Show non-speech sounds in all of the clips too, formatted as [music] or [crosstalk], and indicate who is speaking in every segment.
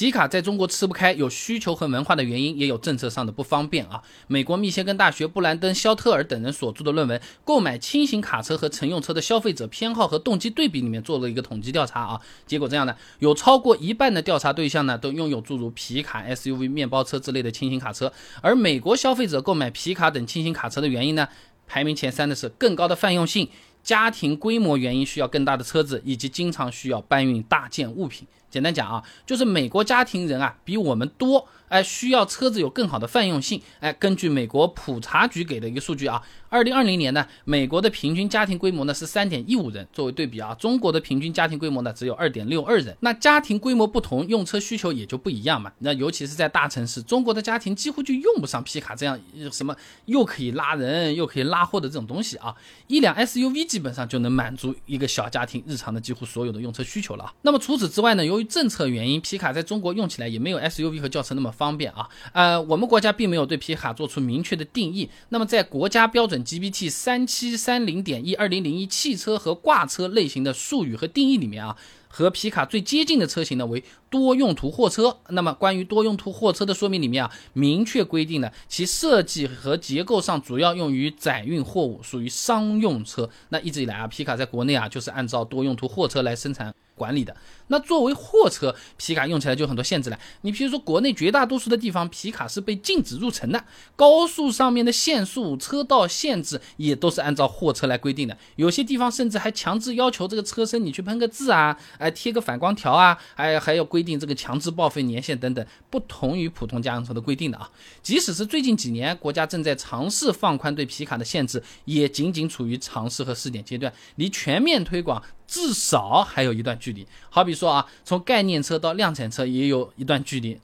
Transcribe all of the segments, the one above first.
Speaker 1: 皮卡在中国吃不开，有需求和文化的原因，也有政策上的不方便啊。美国密歇根大学布兰登·肖特尔等人所著的论文《购买轻型卡车和乘用车的消费者偏好和动机对比》里面做了一个统计调查啊，结果这样的，有超过一半的调查对象呢都拥有诸如皮卡、SUV、面包车之类的轻型卡车，而美国消费者购买皮卡等轻型卡车的原因呢，排名前三的是更高的泛用性、家庭规模原因需要更大的车子，以及经常需要搬运大件物品。简单讲啊，就是美国家庭人啊比我们多，哎，需要车子有更好的泛用性。哎，根据美国普查局给的一个数据啊，二零二零年呢，美国的平均家庭规模呢是三点一五人。作为对比啊，中国的平均家庭规模呢只有二点六二人。那家庭规模不同，用车需求也就不一样嘛。那尤其是在大城市，中国的家庭几乎就用不上皮卡这样什么又可以拉人又可以拉货的这种东西啊。一辆 SUV 基本上就能满足一个小家庭日常的几乎所有的用车需求了。那么除此之外呢，由于政策原因，皮卡在中国用起来也没有 SUV 和轿车那么方便啊。呃，我们国家并没有对皮卡做出明确的定义。那么在国家标准 GBT 三七三零点一二零零一汽车和挂车类型的术语和定义里面啊，和皮卡最接近的车型呢为多用途货车。那么关于多用途货车的说明里面啊，明确规定了其设计和结构上主要用于载运货物，属于商用车。那一直以来啊，皮卡在国内啊就是按照多用途货车来生产。管理的那作为货车，皮卡用起来就很多限制了。你比如说，国内绝大多数的地方，皮卡是被禁止入城的。高速上面的限速、车道限制也都是按照货车来规定的。有些地方甚至还强制要求这个车身你去喷个字啊，哎贴个反光条啊，还还要规定这个强制报废年限等等，不同于普通家用车的规定的啊。即使是最近几年，国家正在尝试放宽对皮卡的限制，也仅仅处于尝试和试点阶段，离全面推广。至少还有一段距，距离好比说啊，从概念车到量产车也有一段距离，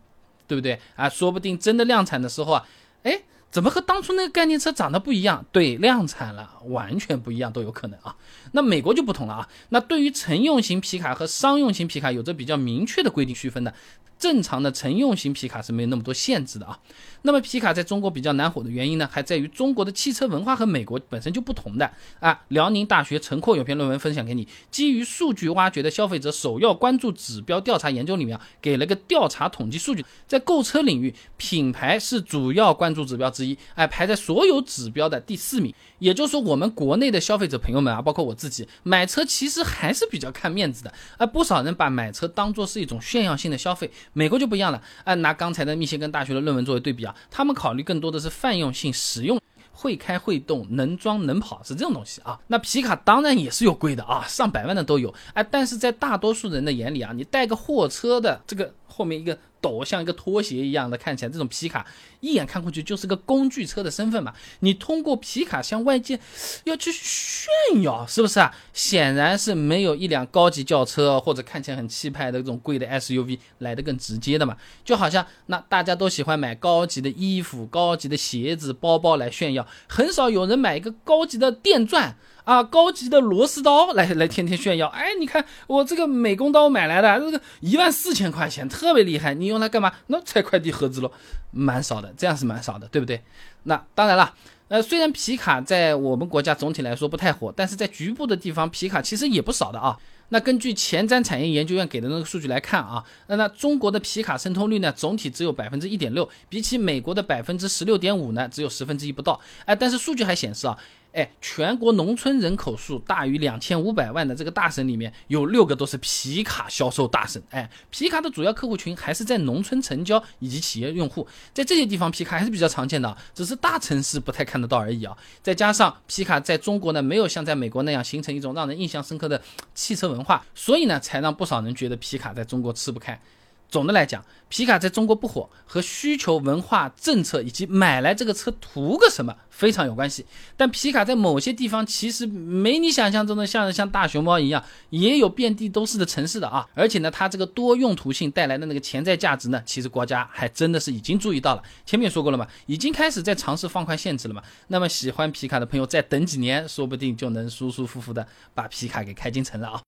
Speaker 1: 对不对啊？说不定真的量产的时候啊，哎，怎么和当初那个概念车长得不一样？对，量产了完全不一样都有可能啊。那美国就不同了啊，那对于乘用型皮卡和商用型皮卡有着比较明确的规定区分的。正常的乘用型皮卡是没有那么多限制的啊。那么皮卡在中国比较难火的原因呢，还在于中国的汽车文化和美国本身就不同的啊。辽宁大学陈阔有篇论文分享给你，基于数据挖掘的消费者首要关注指标调查研究里面啊，给了个调查统计数据，在购车领域，品牌是主要关注指标之一，哎，排在所有指标的第四名。也就是说，我们国内的消费者朋友们啊，包括我自己，买车其实还是比较看面子的，而不少人把买车当做是一种炫耀性的消费。美国就不一样了，按拿刚才的密歇根大学的论文作为对比啊，他们考虑更多的是泛用性、实用、会开会动、能装能跑是这种东西啊。那皮卡当然也是有贵的啊，上百万的都有，哎，但是在大多数人的眼里啊，你带个货车的这个后面一个。斗像一个拖鞋一样的看起来，这种皮卡一眼看过去就是个工具车的身份嘛。你通过皮卡向外界要去炫耀，是不是啊？显然是没有一辆高级轿车或者看起来很气派的这种贵的 [laughs] SUV 来的更直接的嘛。就好像那大家都喜欢买高级的衣服、高级的鞋子、包包来炫耀，很少有人买一个高级的电钻。啊，高级的螺丝刀来来天天炫耀，哎，你看我这个美工刀买来的，这个一万四千块钱，特别厉害，你用来干嘛？那拆快递盒子喽，蛮少的，这样是蛮少的，对不对？那当然了，呃，虽然皮卡在我们国家总体来说不太火，但是在局部的地方，皮卡其实也不少的啊。那根据前瞻产业研究院给的那个数据来看啊，那那中国的皮卡渗透率呢，总体只有百分之一点六，比起美国的百分之十六点五呢，只有十分之一不到。哎，但是数据还显示啊。哎，全国农村人口数大于两千五百万的这个大省里面，有六个都是皮卡销售大省。哎，皮卡的主要客户群还是在农村成交以及企业用户，在这些地方皮卡还是比较常见的，只是大城市不太看得到而已啊。再加上皮卡在中国呢，没有像在美国那样形成一种让人印象深刻的汽车文化，所以呢，才让不少人觉得皮卡在中国吃不开。总的来讲，皮卡在中国不火，和需求、文化、政策以及买来这个车图个什么非常有关系。但皮卡在某些地方其实没你想象中的像像大熊猫一样，也有遍地都是的城市的啊。而且呢，它这个多用途性带来的那个潜在价值呢，其实国家还真的是已经注意到了。前面说过了嘛，已经开始在尝试放宽限制了嘛。那么喜欢皮卡的朋友再等几年，说不定就能舒舒服服的把皮卡给开进城了啊。